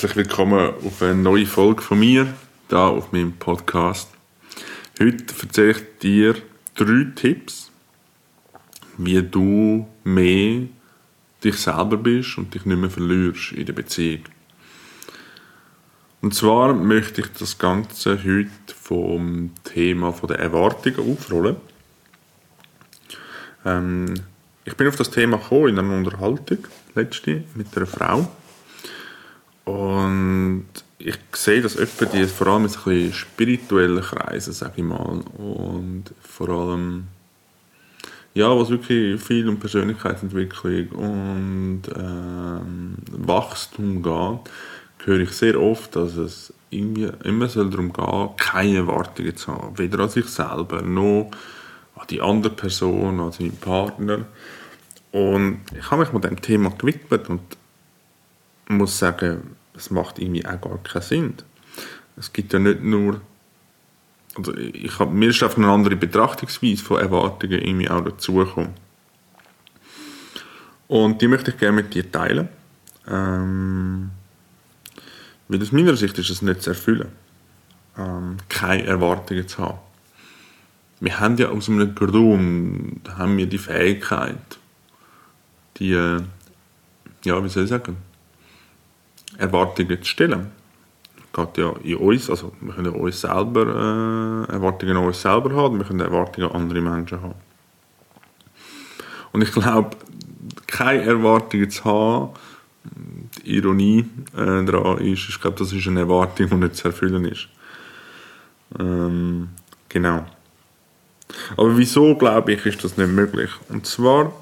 Herzlich willkommen auf eine neue Folge von mir, da auf meinem Podcast. Heute erzähle ich dir drei Tipps, wie du mehr dich selber bist und dich nicht mehr verlierst in der Beziehung. Und zwar möchte ich das Ganze heute vom Thema der Erwartungen aufrollen. Ähm, ich bin auf das Thema gekommen in einer Unterhaltung letzte mit einer Frau. Und ich sehe, dass etwa die vor allem in ein spirituellen Kreisen, sage ich mal, und vor allem ja, was wirklich viel um Persönlichkeitsentwicklung und ähm, Wachstum geht, höre ich sehr oft, dass es irgendwie immer soll darum geht, keine Erwartungen zu haben, weder an sich selber noch an die andere Person, an seinen Partner. Und ich habe mich mit dem Thema gewidmet und muss sagen, es macht irgendwie auch gar keinen Sinn. Es gibt ja nicht nur, also ich habe, mir ist einfach eine andere Betrachtungsweise von Erwartungen irgendwie auch dazugekommen. Und die möchte ich gerne mit dir teilen. Ähm, weil aus meiner Sicht ist es nicht zu erfüllen, ähm, keine Erwartungen zu haben. Wir haben ja aus einem Grund haben wir die Fähigkeit, die, äh, ja, wie soll ich sagen, Erwartungen zu stellen. Das geht ja in uns, also wir können ja uns selber, äh, Erwartungen an uns selber haben, wir können Erwartungen an andere Menschen haben. Und ich glaube, keine Erwartungen zu haben, die Ironie äh, daran ist, ich glaube, das ist eine Erwartung, die nicht zu erfüllen ist. Ähm, genau. Aber wieso, glaube ich, ist das nicht möglich? Und zwar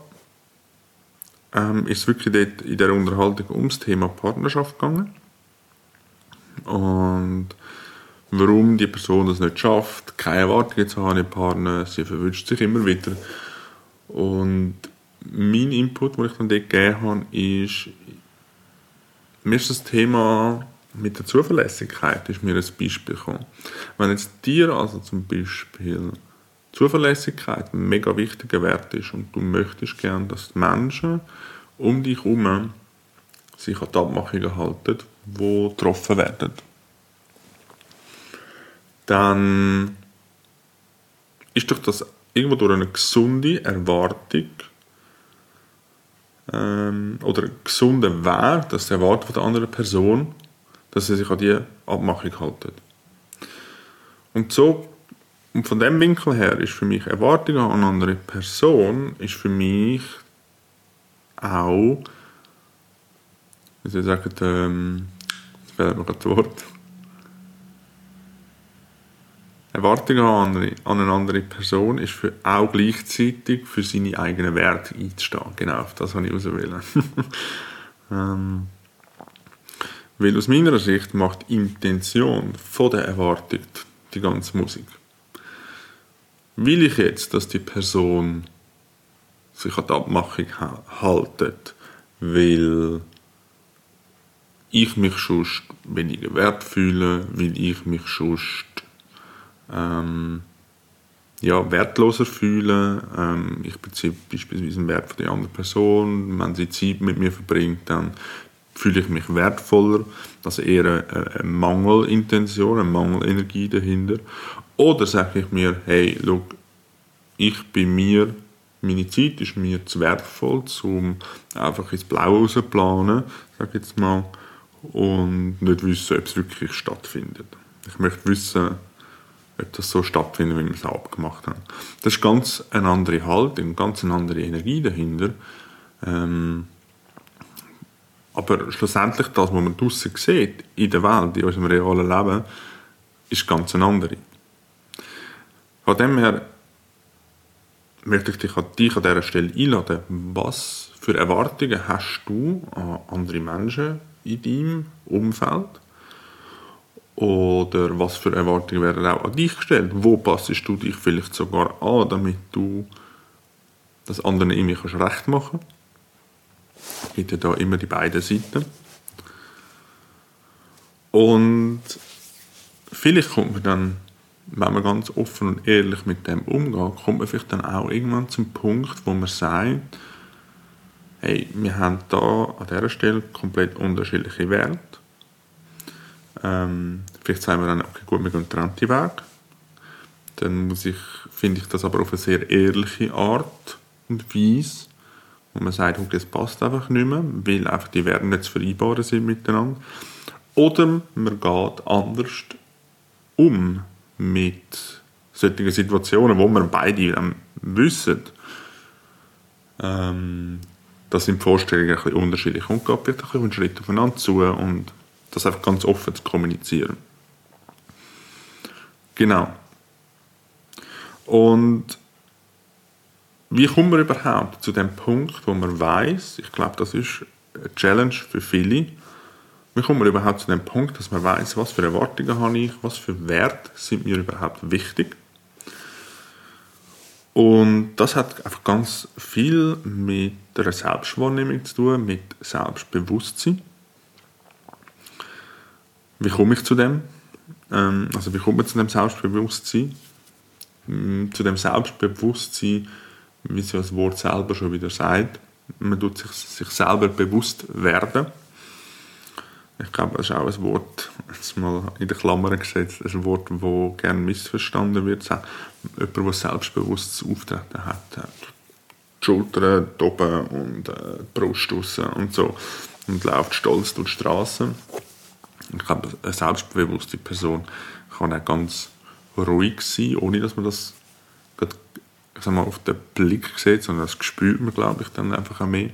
ähm, ist es wirklich dort in der Unterhaltung ums Thema Partnerschaft gegangen. Und warum die Person das nicht schafft, keine Erwartungen zu haben den Partner, sie verwünscht sich immer wieder. Und mein Input, den ich dann dort gegeben habe, ist, mir ist das Thema mit der Zuverlässigkeit ist mir ein Beispiel gekommen. Wenn jetzt dir also zum Beispiel Zuverlässigkeit ein mega wichtiger Wert ist und du möchtest gern, dass die Menschen um dich herum sich an die Abmachungen halten, die getroffen werden, dann ist doch das irgendwo durch eine gesunde Erwartung ähm, oder einen gesunden Wert, dass der Erwartung von der anderen Person, dass sie sich an die Abmachung halten. Und so und von dem Winkel her ist für mich Erwartung an eine andere Person ist für mich auch, wie soll ich sagen, ähm, jetzt fehlt mir gerade das Wort. Erwartung an, an eine andere Person ist für, auch gleichzeitig für seine eigenen Werte einzustehen. Genau, auf das habe ich auswählen. ähm, weil aus meiner Sicht macht Intention von der Erwartung die ganze Musik. Will ich jetzt, dass die Person sich an die Abmachung haltet, weil ich mich schon weniger wert fühle, weil ich mich schon ähm, ja, wertloser fühle. Ähm, ich beziehe beispielsweise einen Wert von der anderen Person. Wenn sie Zeit mit mir verbringt, dann fühle ich mich wertvoller. Das ist eher eine, eine Mangelintention, eine Mangelenergie dahinter. Oder sage ich mir, hey, look, ich bin mir, meine Zeit ist mir zu wertvoll, um einfach ins Blaue zu planen, sage ich jetzt mal, und nicht wissen, ob es wirklich stattfindet. Ich möchte wissen, ob das so stattfindet, wie wir es abgemacht haben. Das ist ganz eine andere Haltung, ganz eine andere Energie dahinter. Ähm, aber schlussendlich das, was man draußen sieht, in der Welt, in unserem realen Leben, ist ganz eine andere. Von dem her möchte ich dich an, dich an dieser Stelle einladen. Was für Erwartungen hast du an andere Menschen in deinem Umfeld? Oder was für Erwartungen werden auch an dich gestellt? Wo passest du dich vielleicht sogar an, damit du das anderen irgendwie kannst recht machen kannst? Gibt ja da immer die beiden Seiten. Und vielleicht kommt man dann wenn man ganz offen und ehrlich mit dem umgeht, kommt man vielleicht dann auch irgendwann zum Punkt, wo man sagt, hey, wir haben da an dieser Stelle komplett unterschiedliche Werte Ähm, vielleicht sagen wir dann, okay, gut, wir gehen getrennte Weg. Dann muss ich, finde ich das aber auf eine sehr ehrliche Art und Weise, wo man sagt, okay, es passt einfach nicht mehr, weil einfach die Werte nicht zu vereinbaren sind miteinander. Oder man geht anders um mit solchen Situationen, wo wir beide ähm, wissen, ähm, da sind die Vorstellungen ein bisschen unterschiedlich und geht vielleicht ein bisschen einen Schritt aufeinander zu und das einfach ganz offen zu kommunizieren. Genau. Und wie kommen wir überhaupt zu dem Punkt, wo man weiß, ich glaube, das ist eine Challenge für viele, wie kommen wir überhaupt zu dem Punkt, dass man weiß, was für Erwartungen habe ich, was für Werte sind mir überhaupt wichtig und das hat einfach ganz viel mit der Selbstwahrnehmung zu tun, mit Selbstbewusstsein. Wie komme ich zu dem? Ähm, also wie kommt man zu dem Selbstbewusstsein? Mm, zu dem Selbstbewusstsein, wie es das Wort selber schon wieder sagt. Man tut sich, sich selber bewusst werden. Ich glaube, das ist auch ein Wort, jetzt mal in der Klammer gesetzt, ein Wort, das gerne missverstanden wird. Jemand, der selbstbewusstes Auftreten hat, die Schultern oben und äh, die Brust raus und so und läuft stolz durch die Straße. Ich glaube, eine selbstbewusste Person kann auch ganz ruhig sein, ohne dass man das ich sag mal, auf den Blick sieht, sondern das spürt man, glaube ich, dann einfach auch mehr.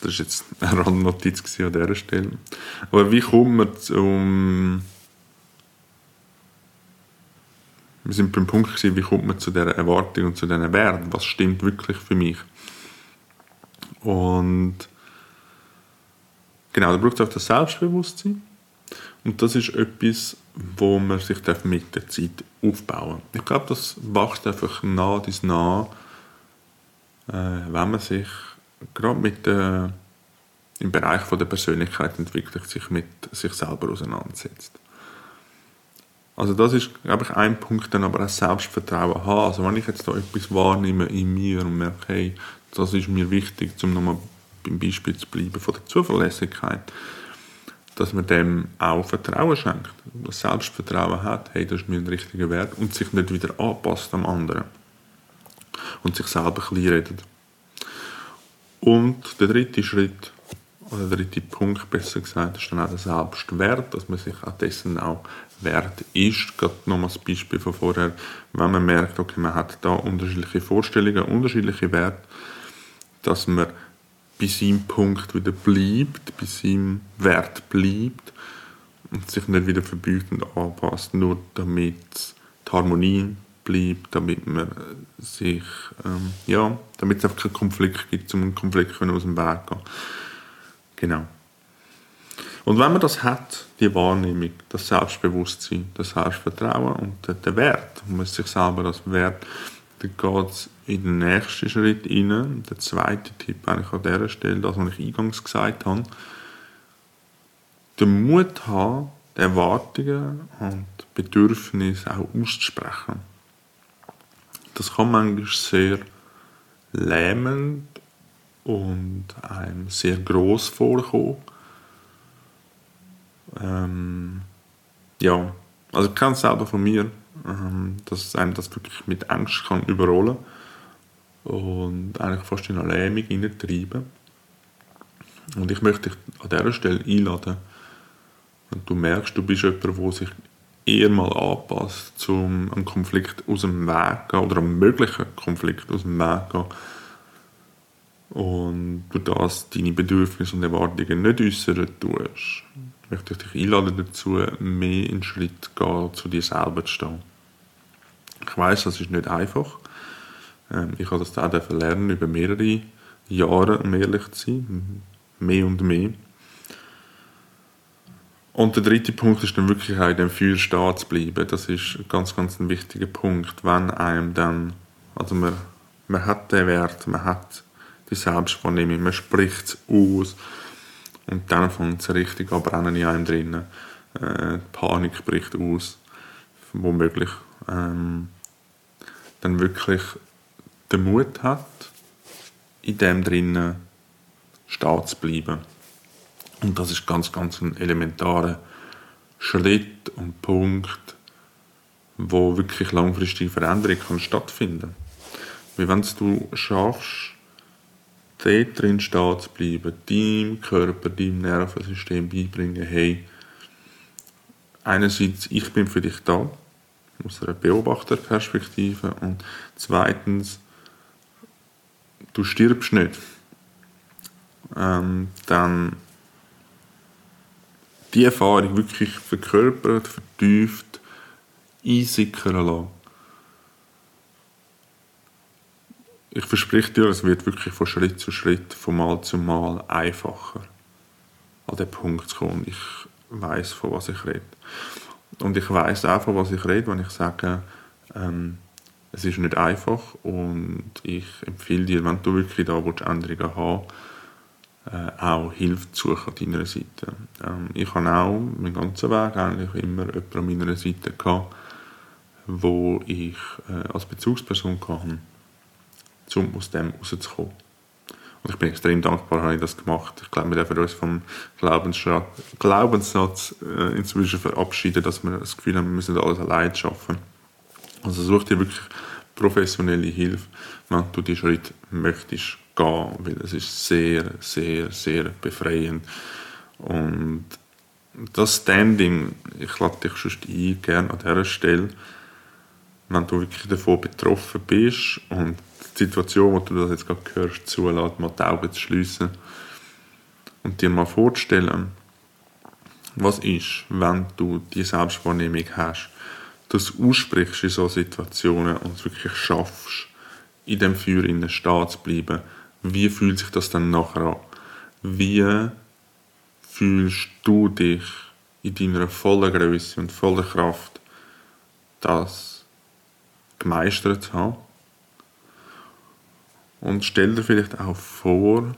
Das war jetzt eine Randnotiz an dieser Stelle. Aber wie kommt man zum... Wir sind beim Punkt gewesen, wie kommt man zu dieser Erwartung und zu diesen Werten? Was stimmt wirklich für mich? Und genau, da braucht es auch das Selbstbewusstsein. Und das ist etwas, wo man sich mit der Zeit aufbauen darf. Ich glaube, das wächst einfach nah bis nah, äh, wenn man sich gerade mit der, im Bereich von der Persönlichkeitsentwicklung sich mit sich selber auseinandersetzt. Also das ist, glaube ich, ein Punkt, dann aber auch Selbstvertrauen haben. Also wenn ich jetzt da etwas wahrnehme in mir und merke, hey, das ist mir wichtig, um nochmal beim Beispiel zu bleiben von der Zuverlässigkeit, dass man dem auch Vertrauen schenkt, das Selbstvertrauen hat, hey, das ist mir ein richtiger Wert und sich nicht wieder anpasst am anderen und sich selber klein redet. Und der dritte Schritt, oder der dritte Punkt besser gesagt, ist dann auch der Selbstwert, dass man sich auch dessen auch wert ist. Gerade nochmal das Beispiel von vorher, wenn man merkt, okay, man hat da unterschiedliche Vorstellungen, unterschiedliche Werte, dass man bei seinem Punkt wieder bleibt, bei seinem Wert bleibt und sich nicht wieder verbeugt und anpasst, nur damit die Harmonie bleibt, damit man sich, ähm, ja, damit es einfach keinen Konflikt gibt, um einen Konflikt aus dem Weg gehen. Genau. Und wenn man das hat, die Wahrnehmung, das Selbstbewusstsein, das Selbstvertrauen und den, Wert, man sich selber als Wert, dann geht es in den nächsten Schritt rein. Der zweite Tipp eigentlich an dieser Stelle, das, was ich eingangs gesagt habe, den Mut haben, die Erwartungen und Bedürfnisse auch auszusprechen das kann manchmal sehr lähmend und einem sehr groß vorkommen. Ähm, ja, also ich kenne es selber von mir, ähm, dass einem das wirklich mit Angst kann überrollen und eigentlich fast in eine Lähmung hineintreiben. Und ich möchte dich an dieser Stelle einladen, wenn du merkst, du bist jemand, der sich eher mal anpasst, um einem Konflikt aus dem Weg zu gehen oder einem möglichen Konflikt aus dem Weg zu gehen. Und du das deine Bedürfnisse und Erwartungen nicht äußern tust, möchte ich dich einladen dazu, mehr in Schritt zu gehen, zu dir selber zu stehen. Ich weiß, das ist nicht einfach. Ähm, ich habe das auch lernen über mehrere Jahre, um ehrlich zu sein. Mehr und mehr. Und der dritte Punkt ist dann wirklich auch in dem Feuer stehen zu bleiben. Das ist ganz, ganz ein wichtiger Punkt, wenn einem dann, also man, man hat den Wert, man hat die Selbstwahrnehmung, man spricht es aus und dann fängt es richtig an brennen in einem drinnen. Äh, Panik bricht aus, womöglich. Ähm, dann wirklich den Mut hat, in dem drinnen stehen zu bleiben Und das ist ganz, ganz ein elementarer Schritt und Punkt, wo wirklich langfristige Veränderung kann stattfinden Wie wenn du schaffst, dort drin stehen zu bleiben, deinem Körper, deinem Nervensystem beibringen, hey, einerseits, ich bin für dich da, aus einer Beobachterperspektive, und zweitens, du stirbst nicht. Ähm, dann die Erfahrung wirklich verkörpert, vertieft, einsickern lassen. Ich verspreche dir, es wird wirklich von Schritt zu Schritt, von Mal zu Mal einfacher, an den Punkt zu kommen. Ich weiß, von was ich rede. Und ich weiß auch, von was ich rede, wenn ich sage, ähm, es ist nicht einfach und ich empfehle dir, wenn du wirklich da willst, Änderungen haben äh, auch Hilfe zu suchen an deiner Seite. Ähm, ich habe auch meinen ganzen Weg eigentlich immer jemanden an meiner Seite gehabt, wo ich äh, als Bezugsperson hatte, um aus dem rauszukommen. Und ich bin extrem dankbar, dass ich das gemacht Ich glaube, wir dürfen uns vom Glaubenssatz äh, inzwischen verabschieden, dass wir das Gefühl haben, wir müssen alles allein schaffen. Also such dir wirklich professionelle Hilfe, wenn du diesen Schritt möchtest gehen, weil es ist sehr, sehr, sehr befreiend. Und das Standing, ich lade dich schon ein, gerne an dieser Stelle, wenn du wirklich davon betroffen bist und die Situation, wo du das jetzt gerade hörst, zulässt, mal die Augen zu schliessen und dir mal vorzustellen, was ist, wenn du die Selbstwahrnehmung hast, dass du aussprichst in solchen Situationen und es wirklich schaffst, in dem Feuer stehen zu bleiben, wie fühlt sich das dann nachher an? Wie fühlst du dich in deiner vollen Größe und voller Kraft, das gemeistert zu haben? Und stell dir vielleicht auch vor,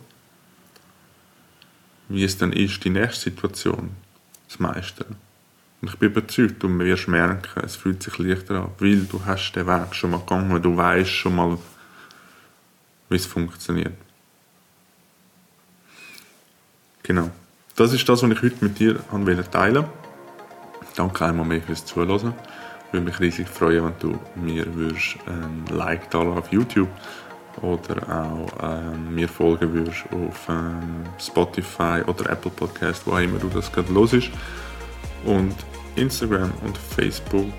wie es dann ist, die nächste Situation zu meistern. Und ich bin überzeugt, du wirst merken, es fühlt sich leichter an, weil du hast den Weg schon mal gegangen, du weißt schon mal, wie es funktioniert. Genau. Das ist das, was ich heute mit dir teilen wollte. Danke einmal mehr fürs Zuhören. Ich würde mich riesig freuen, wenn du mir würdest ein Like da auf YouTube oder auch ähm, mir folgen würdest auf ähm, Spotify oder Apple Podcast, wo auch immer du das gerade los ist. Und Instagram und Facebook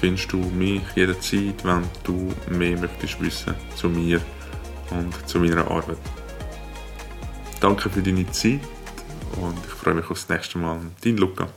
findest du mich jederzeit, wenn du mehr möchtest wissen zu mir und zu meiner Arbeit. Danke für deine Zeit und ich freue mich aufs nächste Mal. Dein Luca.